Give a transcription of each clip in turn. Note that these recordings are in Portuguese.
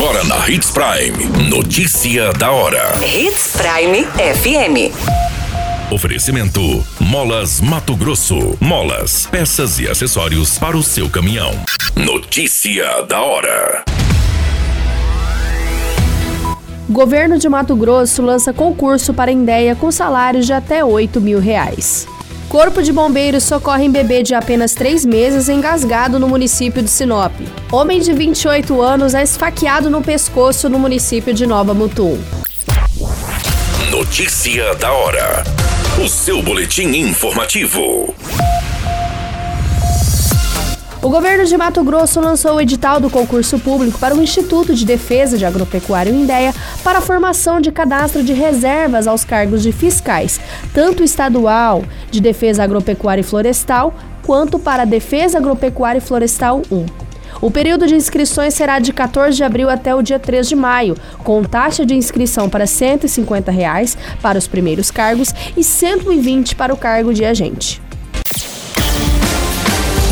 Agora na Hits Prime. Notícia da hora. Hits Prime FM. Oferecimento: Molas Mato Grosso. Molas, peças e acessórios para o seu caminhão. Notícia da hora. Governo de Mato Grosso lança concurso para Indéia com salários de até 8 mil reais. Corpo de Bombeiros socorre em bebê de apenas três meses engasgado no município de Sinop. Homem de 28 anos é esfaqueado no pescoço no município de Nova Mutum. Notícia da hora. O seu boletim informativo. O governo de Mato Grosso lançou o edital do concurso público para o Instituto de Defesa de Agropecuário Indéia para a formação de cadastro de reservas aos cargos de fiscais, tanto estadual de Defesa Agropecuária e Florestal, quanto para Defesa Agropecuária e Florestal 1. O período de inscrições será de 14 de abril até o dia 3 de maio, com taxa de inscrição para 150 reais para os primeiros cargos e R$ 120 para o cargo de agente.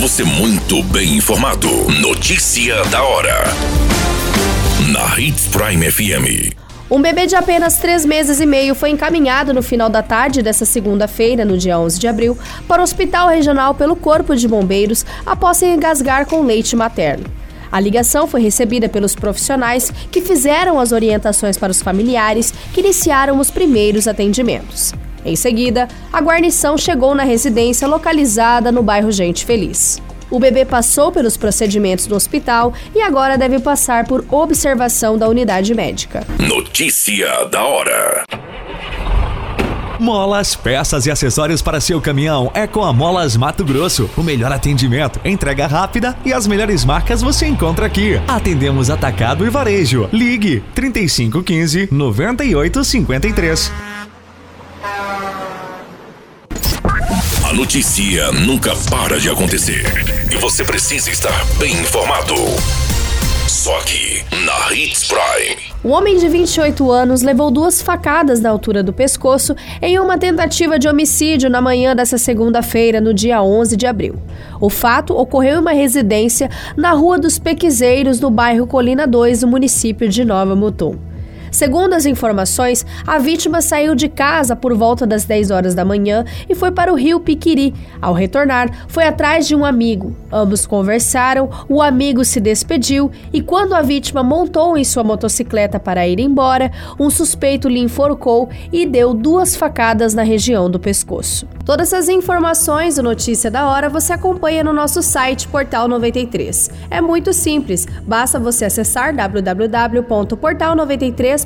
Você muito bem informado. Notícia da hora. Na Hits Prime FM. Um bebê de apenas três meses e meio foi encaminhado no final da tarde dessa segunda-feira, no dia 11 de abril, para o Hospital Regional pelo Corpo de Bombeiros após se engasgar com leite materno. A ligação foi recebida pelos profissionais que fizeram as orientações para os familiares que iniciaram os primeiros atendimentos. Em seguida, a guarnição chegou na residência localizada no bairro Gente Feliz. O bebê passou pelos procedimentos do hospital e agora deve passar por observação da unidade médica. Notícia da hora. Molas, peças e acessórios para seu caminhão é com a Molas Mato Grosso. O melhor atendimento, entrega rápida e as melhores marcas você encontra aqui. Atendemos atacado e varejo. Ligue 3515 9853. A notícia nunca para de acontecer e você precisa estar bem informado. Só aqui na Hits Prime. O homem de 28 anos levou duas facadas na altura do pescoço em uma tentativa de homicídio na manhã dessa segunda-feira, no dia 11 de abril. O fato ocorreu em uma residência na Rua dos Pequizeiros, no bairro Colina 2, no município de Nova Mutum. Segundo as informações, a vítima saiu de casa por volta das 10 horas da manhã e foi para o rio Piquiri. Ao retornar, foi atrás de um amigo. Ambos conversaram, o amigo se despediu e quando a vítima montou em sua motocicleta para ir embora, um suspeito lhe enforcou e deu duas facadas na região do pescoço. Todas as informações do Notícia da Hora você acompanha no nosso site Portal 93. É muito simples, basta você acessar www.portal93